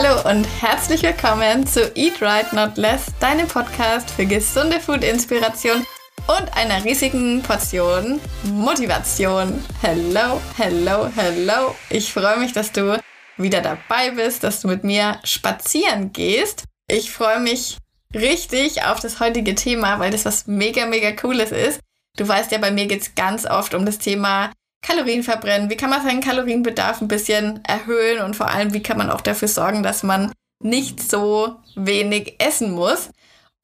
Hallo und herzlich willkommen zu Eat Right Not Less, deinem Podcast für gesunde Food-Inspiration und einer riesigen Portion Motivation. Hello, hello, hello. Ich freue mich, dass du wieder dabei bist, dass du mit mir spazieren gehst. Ich freue mich richtig auf das heutige Thema, weil das was mega, mega cooles ist. Du weißt ja, bei mir geht es ganz oft um das Thema Kalorien verbrennen. Wie kann man seinen Kalorienbedarf ein bisschen erhöhen und vor allem, wie kann man auch dafür sorgen, dass man nicht so wenig essen muss.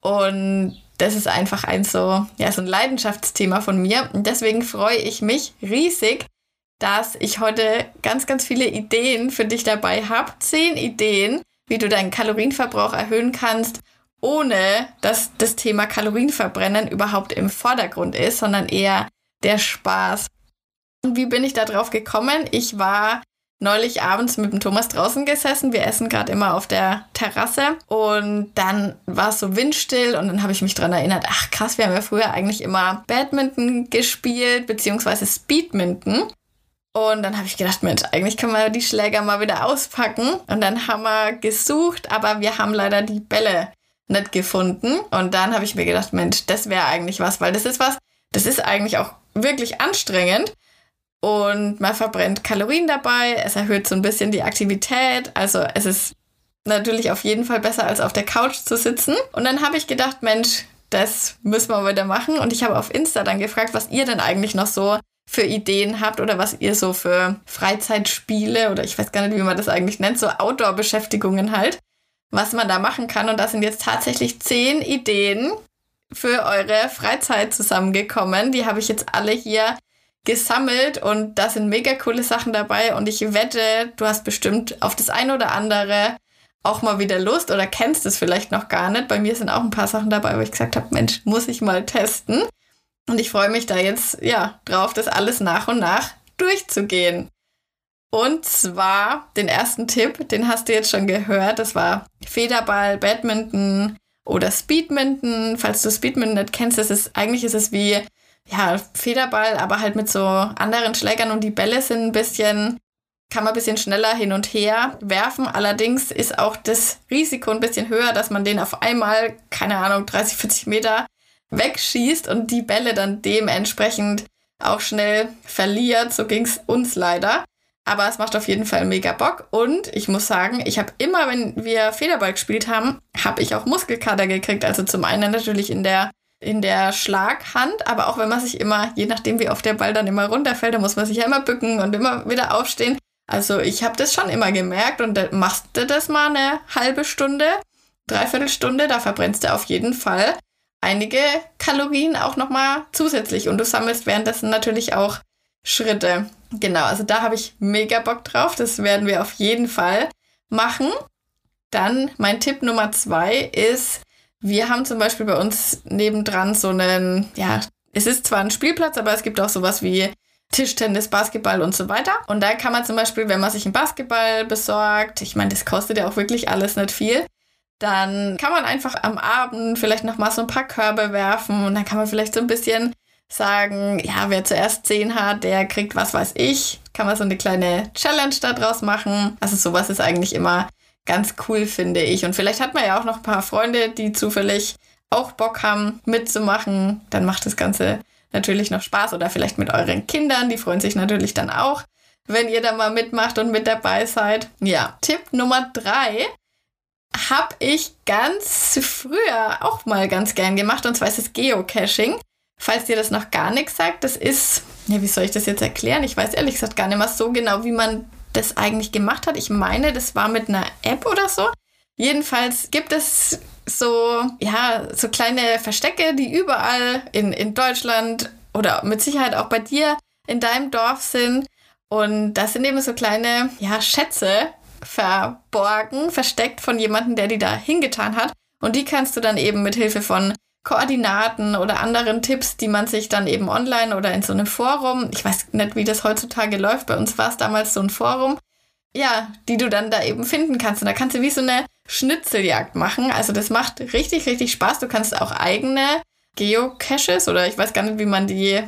Und das ist einfach ein so, ja, so ein Leidenschaftsthema von mir. Und deswegen freue ich mich riesig, dass ich heute ganz, ganz viele Ideen für dich dabei habe. Zehn Ideen, wie du deinen Kalorienverbrauch erhöhen kannst, ohne dass das Thema Kalorienverbrennen überhaupt im Vordergrund ist, sondern eher der Spaß. Wie bin ich da drauf gekommen? Ich war neulich abends mit dem Thomas draußen gesessen. Wir essen gerade immer auf der Terrasse und dann war es so windstill und dann habe ich mich daran erinnert, ach krass, wir haben ja früher eigentlich immer Badminton gespielt, beziehungsweise Speedminton. Und dann habe ich gedacht, Mensch, eigentlich können wir die Schläger mal wieder auspacken. Und dann haben wir gesucht, aber wir haben leider die Bälle nicht gefunden. Und dann habe ich mir gedacht, Mensch, das wäre eigentlich was, weil das ist was, das ist eigentlich auch wirklich anstrengend. Und man verbrennt Kalorien dabei, es erhöht so ein bisschen die Aktivität. Also es ist natürlich auf jeden Fall besser, als auf der Couch zu sitzen. Und dann habe ich gedacht, Mensch, das müssen wir wieder machen. Und ich habe auf Insta dann gefragt, was ihr denn eigentlich noch so für Ideen habt oder was ihr so für Freizeitspiele oder ich weiß gar nicht, wie man das eigentlich nennt, so Outdoor-Beschäftigungen halt, was man da machen kann. Und da sind jetzt tatsächlich zehn Ideen für eure Freizeit zusammengekommen. Die habe ich jetzt alle hier gesammelt und da sind mega coole Sachen dabei und ich wette, du hast bestimmt auf das eine oder andere auch mal wieder Lust oder kennst es vielleicht noch gar nicht. Bei mir sind auch ein paar Sachen dabei, wo ich gesagt habe, Mensch, muss ich mal testen. Und ich freue mich da jetzt, ja, drauf, das alles nach und nach durchzugehen. Und zwar den ersten Tipp, den hast du jetzt schon gehört. Das war Federball, Badminton oder Speedminton. Falls du Speedminton nicht kennst, ist, eigentlich ist es wie, ja, Federball, aber halt mit so anderen Schlägern und die Bälle sind ein bisschen, kann man ein bisschen schneller hin und her werfen. Allerdings ist auch das Risiko ein bisschen höher, dass man den auf einmal, keine Ahnung, 30, 40 Meter wegschießt und die Bälle dann dementsprechend auch schnell verliert. So ging es uns leider. Aber es macht auf jeden Fall mega Bock. Und ich muss sagen, ich habe immer, wenn wir Federball gespielt haben, habe ich auch Muskelkater gekriegt. Also zum einen natürlich in der, in der Schlaghand, aber auch wenn man sich immer, je nachdem wie oft der Ball dann immer runterfällt, da muss man sich ja immer bücken und immer wieder aufstehen. Also ich habe das schon immer gemerkt und dann machst du das mal eine halbe Stunde, dreiviertel Stunde, da verbrennst du auf jeden Fall einige Kalorien auch nochmal zusätzlich und du sammelst währenddessen natürlich auch Schritte. Genau, also da habe ich mega Bock drauf. Das werden wir auf jeden Fall machen. Dann mein Tipp Nummer zwei ist, wir haben zum Beispiel bei uns nebendran so einen, ja, es ist zwar ein Spielplatz, aber es gibt auch sowas wie Tischtennis, Basketball und so weiter. Und da kann man zum Beispiel, wenn man sich einen Basketball besorgt, ich meine, das kostet ja auch wirklich alles nicht viel, dann kann man einfach am Abend vielleicht noch mal so ein paar Körbe werfen und dann kann man vielleicht so ein bisschen sagen, ja, wer zuerst 10 hat, der kriegt was weiß ich. Kann man so eine kleine Challenge daraus machen. Also sowas ist eigentlich immer ganz cool, finde ich. Und vielleicht hat man ja auch noch ein paar Freunde, die zufällig auch Bock haben mitzumachen. Dann macht das Ganze natürlich noch Spaß. Oder vielleicht mit euren Kindern, die freuen sich natürlich dann auch, wenn ihr da mal mitmacht und mit dabei seid. Ja, Tipp Nummer drei habe ich ganz früher auch mal ganz gern gemacht und zwar ist es Geocaching. Falls dir das noch gar nichts sagt, das ist, ja, wie soll ich das jetzt erklären? Ich weiß ehrlich gesagt gar nicht mehr so genau, wie man das eigentlich gemacht hat. Ich meine, das war mit einer App oder so. Jedenfalls gibt es so, ja, so kleine Verstecke, die überall in, in Deutschland oder mit Sicherheit auch bei dir in deinem Dorf sind. Und das sind eben so kleine, ja, Schätze, verborgen, versteckt von jemandem, der die da hingetan hat. Und die kannst du dann eben mit Hilfe von Koordinaten oder anderen Tipps, die man sich dann eben online oder in so einem Forum, ich weiß nicht, wie das heutzutage läuft, bei uns war es damals so ein Forum, ja, die du dann da eben finden kannst. Und da kannst du wie so eine Schnitzeljagd machen. Also das macht richtig, richtig Spaß. Du kannst auch eigene Geocaches oder ich weiß gar nicht, wie man die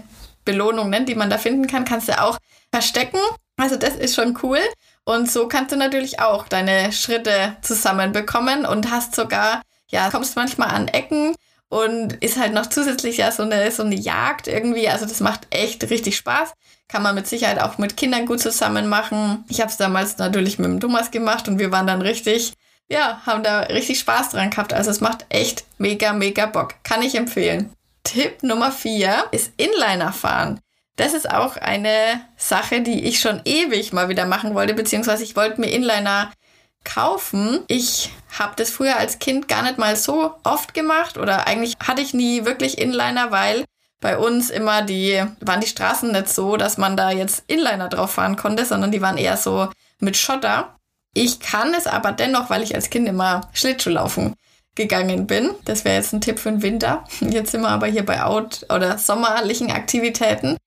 Belohnung nennt, die man da finden kann, kannst du auch verstecken. Also das ist schon cool. Und so kannst du natürlich auch deine Schritte zusammenbekommen und hast sogar, ja, kommst manchmal an Ecken und ist halt noch zusätzlich ja so eine, so eine Jagd irgendwie. Also das macht echt richtig Spaß. Kann man mit Sicherheit auch mit Kindern gut zusammen machen. Ich habe es damals natürlich mit dem Thomas gemacht und wir waren dann richtig, ja, haben da richtig Spaß dran gehabt. Also es macht echt mega, mega Bock. Kann ich empfehlen. Tipp Nummer vier ist Inliner fahren. Das ist auch eine Sache, die ich schon ewig mal wieder machen wollte, beziehungsweise ich wollte mir Inliner kaufen. Ich habe das früher als Kind gar nicht mal so oft gemacht oder eigentlich hatte ich nie wirklich Inliner, weil bei uns immer die, waren die Straßen nicht so, dass man da jetzt Inliner drauf fahren konnte, sondern die waren eher so mit Schotter. Ich kann es aber dennoch, weil ich als Kind immer Schlittschuh laufen gegangen bin. Das wäre jetzt ein Tipp für den Winter. Jetzt sind wir aber hier bei Out- oder sommerlichen Aktivitäten.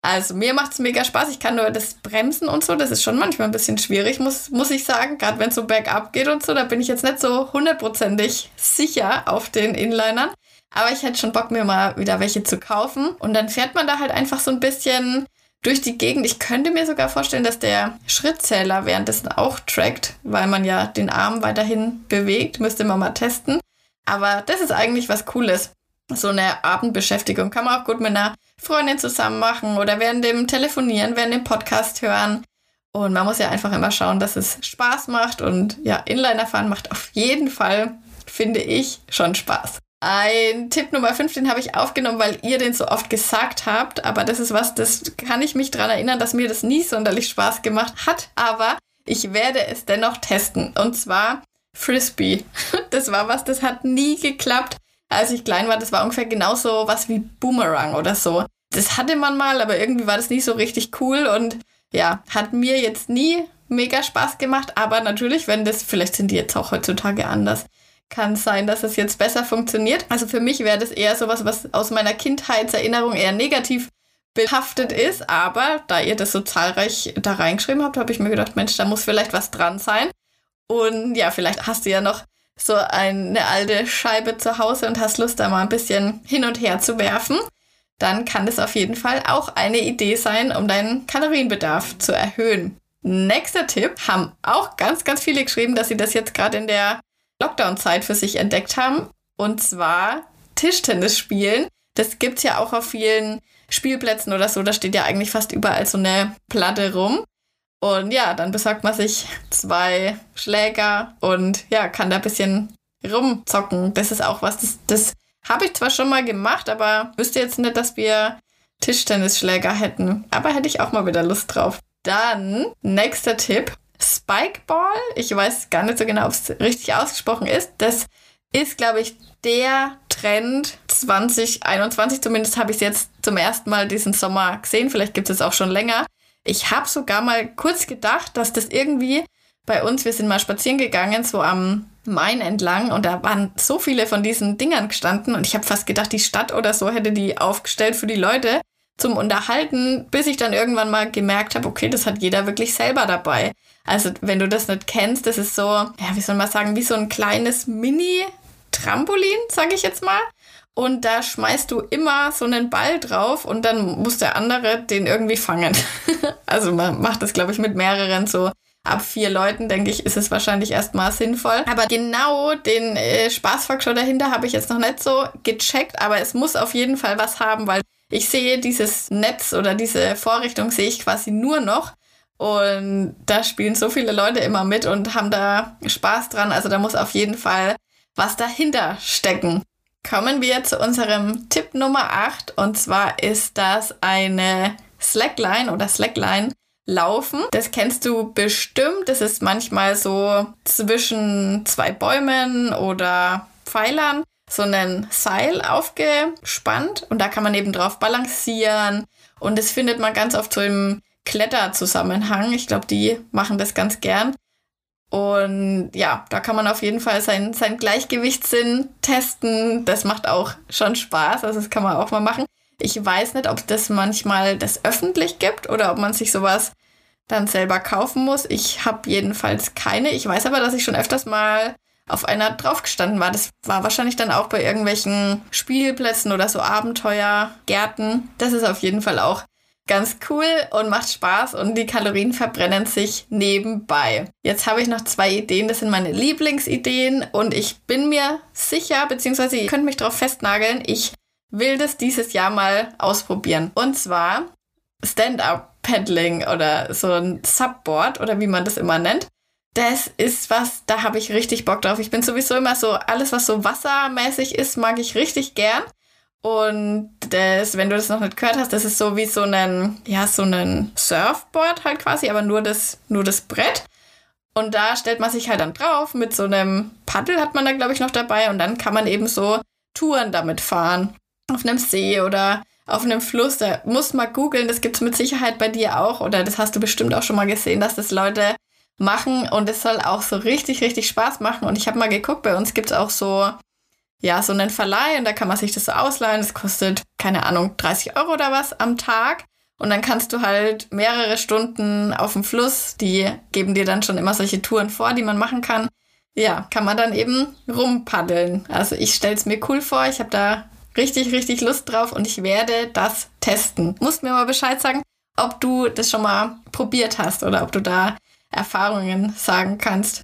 Also mir macht es mega Spaß. Ich kann nur das Bremsen und so, das ist schon manchmal ein bisschen schwierig, muss, muss ich sagen. Gerade wenn es so bergab geht und so, da bin ich jetzt nicht so hundertprozentig sicher auf den Inlinern. Aber ich hätte schon Bock, mir mal wieder welche zu kaufen. Und dann fährt man da halt einfach so ein bisschen durch die Gegend. Ich könnte mir sogar vorstellen, dass der Schrittzähler währenddessen auch trackt, weil man ja den Arm weiterhin bewegt. Müsste man mal testen. Aber das ist eigentlich was Cooles. So eine Abendbeschäftigung kann man auch gut mit einer Freundin zusammen machen oder während dem Telefonieren, während dem Podcast hören. Und man muss ja einfach immer schauen, dass es Spaß macht. Und ja, Inliner fahren macht auf jeden Fall, finde ich, schon Spaß. Ein Tipp Nummer 5, den habe ich aufgenommen, weil ihr den so oft gesagt habt. Aber das ist was, das kann ich mich daran erinnern, dass mir das nie sonderlich Spaß gemacht hat. Aber ich werde es dennoch testen. Und zwar Frisbee. Das war was, das hat nie geklappt als ich klein war, das war ungefähr genauso was wie Boomerang oder so. Das hatte man mal, aber irgendwie war das nicht so richtig cool und ja, hat mir jetzt nie mega Spaß gemacht, aber natürlich, wenn das, vielleicht sind die jetzt auch heutzutage anders, kann sein, dass es jetzt besser funktioniert. Also für mich wäre das eher sowas, was aus meiner Kindheitserinnerung eher negativ behaftet ist, aber da ihr das so zahlreich da reingeschrieben habt, habe ich mir gedacht, Mensch, da muss vielleicht was dran sein. Und ja, vielleicht hast du ja noch so eine alte Scheibe zu Hause und hast Lust, da mal ein bisschen hin und her zu werfen, dann kann das auf jeden Fall auch eine Idee sein, um deinen Kalorienbedarf zu erhöhen. Nächster Tipp, haben auch ganz, ganz viele geschrieben, dass sie das jetzt gerade in der Lockdown-Zeit für sich entdeckt haben. Und zwar Tischtennis spielen. Das gibt es ja auch auf vielen Spielplätzen oder so. Da steht ja eigentlich fast überall so eine Platte rum. Und ja, dann besorgt man sich zwei Schläger und ja, kann da ein bisschen rumzocken. Das ist auch was, das, das habe ich zwar schon mal gemacht, aber wüsste jetzt nicht, dass wir Tischtennisschläger hätten. Aber hätte ich auch mal wieder Lust drauf. Dann, nächster Tipp. Spikeball. Ich weiß gar nicht so genau, ob es richtig ausgesprochen ist. Das ist, glaube ich, der Trend 2021. Zumindest habe ich es jetzt zum ersten Mal diesen Sommer gesehen. Vielleicht gibt es auch schon länger. Ich habe sogar mal kurz gedacht, dass das irgendwie bei uns, wir sind mal spazieren gegangen, so am Main entlang und da waren so viele von diesen Dingern gestanden und ich habe fast gedacht, die Stadt oder so hätte die aufgestellt für die Leute zum Unterhalten, bis ich dann irgendwann mal gemerkt habe, okay, das hat jeder wirklich selber dabei. Also wenn du das nicht kennst, das ist so, ja, wie soll man sagen, wie so ein kleines Mini-Trampolin, sage ich jetzt mal und da schmeißt du immer so einen Ball drauf und dann muss der andere den irgendwie fangen. also man macht das, glaube ich, mit mehreren so. Ab vier Leuten, denke ich, ist es wahrscheinlich erstmal sinnvoll. Aber genau den äh, Spaßfaktor dahinter habe ich jetzt noch nicht so gecheckt, aber es muss auf jeden Fall was haben, weil ich sehe dieses Netz oder diese Vorrichtung sehe ich quasi nur noch. Und da spielen so viele Leute immer mit und haben da Spaß dran. Also da muss auf jeden Fall was dahinter stecken kommen wir zu unserem Tipp Nummer 8 und zwar ist das eine Slackline oder Slackline laufen. Das kennst du bestimmt. Das ist manchmal so zwischen zwei Bäumen oder Pfeilern so ein Seil aufgespannt und da kann man eben drauf balancieren und das findet man ganz oft so im Kletterzusammenhang. Ich glaube, die machen das ganz gern. Und ja, da kann man auf jeden Fall sein, sein Gleichgewichtssinn testen. Das macht auch schon Spaß. Also das kann man auch mal machen. Ich weiß nicht, ob das manchmal das öffentlich gibt oder ob man sich sowas dann selber kaufen muss. Ich habe jedenfalls keine. Ich weiß aber, dass ich schon öfters mal auf einer draufgestanden war. Das war wahrscheinlich dann auch bei irgendwelchen Spielplätzen oder so Abenteuergärten. Das ist auf jeden Fall auch ganz cool und macht Spaß und die Kalorien verbrennen sich nebenbei. Jetzt habe ich noch zwei Ideen, das sind meine Lieblingsideen und ich bin mir sicher, beziehungsweise ihr könnt mich darauf festnageln, ich will das dieses Jahr mal ausprobieren. Und zwar Stand-up-Paddling oder so ein Subboard oder wie man das immer nennt. Das ist was, da habe ich richtig Bock drauf. Ich bin sowieso immer so, alles was so wassermäßig ist, mag ich richtig gern. Und das, wenn du das noch nicht gehört hast, das ist so wie so ein, ja, so ein Surfboard halt quasi, aber nur das, nur das Brett. Und da stellt man sich halt dann drauf mit so einem Paddel hat man da, glaube ich, noch dabei. Und dann kann man eben so Touren damit fahren. Auf einem See oder auf einem Fluss. Da musst mal googeln, das gibt es mit Sicherheit bei dir auch. Oder das hast du bestimmt auch schon mal gesehen, dass das Leute machen. Und es soll auch so richtig, richtig Spaß machen. Und ich habe mal geguckt, bei uns gibt es auch so ja, so einen Verleih und da kann man sich das so ausleihen. Das kostet, keine Ahnung, 30 Euro oder was am Tag. Und dann kannst du halt mehrere Stunden auf dem Fluss, die geben dir dann schon immer solche Touren vor, die man machen kann. Ja, kann man dann eben rumpaddeln. Also ich stell's mir cool vor, ich habe da richtig, richtig Lust drauf und ich werde das testen. Musst mir mal Bescheid sagen, ob du das schon mal probiert hast oder ob du da Erfahrungen sagen kannst.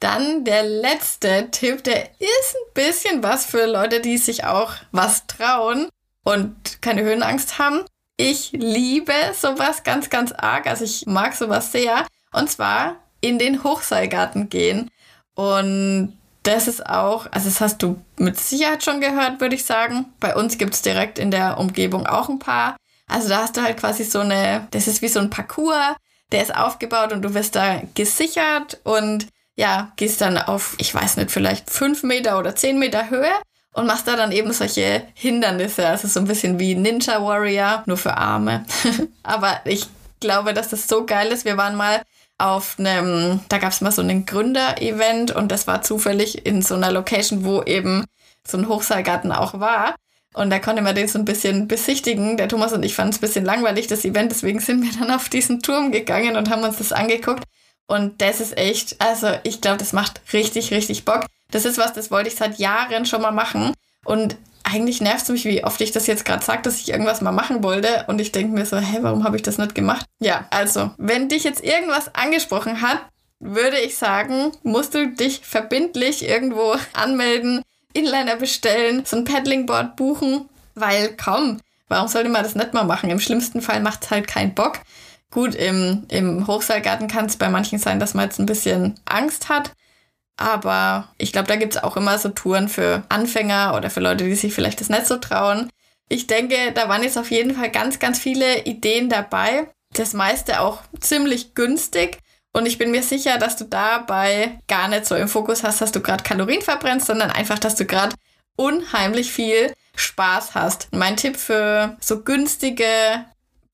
Dann der letzte Tipp, der ist ein bisschen was für Leute, die sich auch was trauen und keine Höhenangst haben. Ich liebe sowas ganz, ganz arg. Also ich mag sowas sehr. Und zwar in den Hochseilgarten gehen. Und das ist auch, also das hast du mit Sicherheit schon gehört, würde ich sagen. Bei uns gibt es direkt in der Umgebung auch ein paar. Also da hast du halt quasi so eine, das ist wie so ein Parcours, der ist aufgebaut und du wirst da gesichert und ja, gehst dann auf, ich weiß nicht, vielleicht fünf Meter oder zehn Meter Höhe und machst da dann eben solche Hindernisse. Also so ein bisschen wie Ninja Warrior, nur für Arme. Aber ich glaube, dass das so geil ist. Wir waren mal auf einem, da gab es mal so ein Gründer-Event und das war zufällig in so einer Location, wo eben so ein Hochseilgarten auch war. Und da konnte man den so ein bisschen besichtigen. Der Thomas und ich fanden es ein bisschen langweilig, das Event. Deswegen sind wir dann auf diesen Turm gegangen und haben uns das angeguckt. Und das ist echt, also ich glaube, das macht richtig, richtig Bock. Das ist was, das wollte ich seit Jahren schon mal machen. Und eigentlich nervt es mich, wie oft ich das jetzt gerade sage, dass ich irgendwas mal machen wollte. Und ich denke mir so, hä, warum habe ich das nicht gemacht? Ja, also, wenn dich jetzt irgendwas angesprochen hat, würde ich sagen, musst du dich verbindlich irgendwo anmelden, Inliner bestellen, so ein Paddlingboard buchen, weil komm, warum sollte man das nicht mal machen? Im schlimmsten Fall macht es halt keinen Bock. Gut, im, im Hochseilgarten kann es bei manchen sein, dass man jetzt ein bisschen Angst hat. Aber ich glaube, da gibt es auch immer so Touren für Anfänger oder für Leute, die sich vielleicht das nicht so trauen. Ich denke, da waren jetzt auf jeden Fall ganz, ganz viele Ideen dabei. Das meiste auch ziemlich günstig. Und ich bin mir sicher, dass du dabei gar nicht so im Fokus hast, dass du gerade Kalorien verbrennst, sondern einfach, dass du gerade unheimlich viel Spaß hast. Mein Tipp für so günstige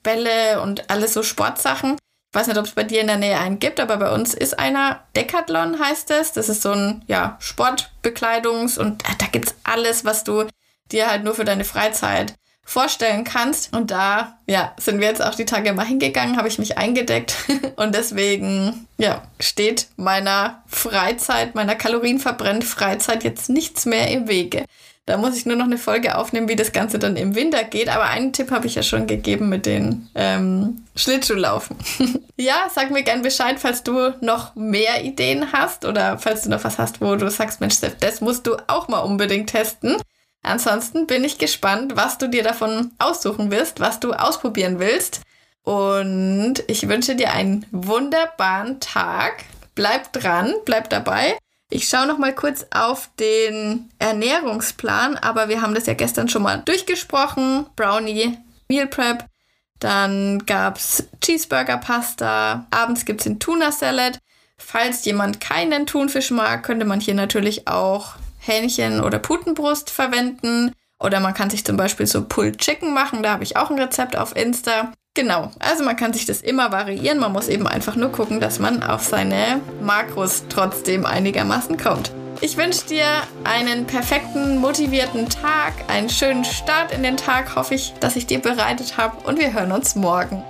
Bälle und alles so Sportsachen. Ich weiß nicht, ob es bei dir in der Nähe einen gibt, aber bei uns ist einer. Decathlon heißt es. Das ist so ein ja, Sportbekleidungs- und äh, da gibt es alles, was du dir halt nur für deine Freizeit vorstellen kannst. Und da, ja, sind wir jetzt auch die Tage mal hingegangen, habe ich mich eingedeckt. und deswegen, ja, steht meiner Freizeit, meiner Kalorienverbrennt Freizeit jetzt nichts mehr im Wege. Da muss ich nur noch eine Folge aufnehmen, wie das Ganze dann im Winter geht. Aber einen Tipp habe ich ja schon gegeben mit den ähm, Schlittschuhlaufen. ja, sag mir gern Bescheid, falls du noch mehr Ideen hast oder falls du noch was hast, wo du sagst, Mensch, das musst du auch mal unbedingt testen. Ansonsten bin ich gespannt, was du dir davon aussuchen wirst, was du ausprobieren willst. Und ich wünsche dir einen wunderbaren Tag. Bleib dran, bleib dabei. Ich schaue noch mal kurz auf den Ernährungsplan, aber wir haben das ja gestern schon mal durchgesprochen. Brownie, Meal Prep. Dann gab es Cheeseburger Pasta. Abends gibt es den Tuna Salad. Falls jemand keinen Thunfisch mag, könnte man hier natürlich auch Hähnchen oder Putenbrust verwenden. Oder man kann sich zum Beispiel so Pulled Chicken machen. Da habe ich auch ein Rezept auf Insta. Genau, also man kann sich das immer variieren. Man muss eben einfach nur gucken, dass man auf seine Makros trotzdem einigermaßen kommt. Ich wünsche dir einen perfekten, motivierten Tag, einen schönen Start in den Tag, hoffe ich, dass ich dir bereitet habe und wir hören uns morgen.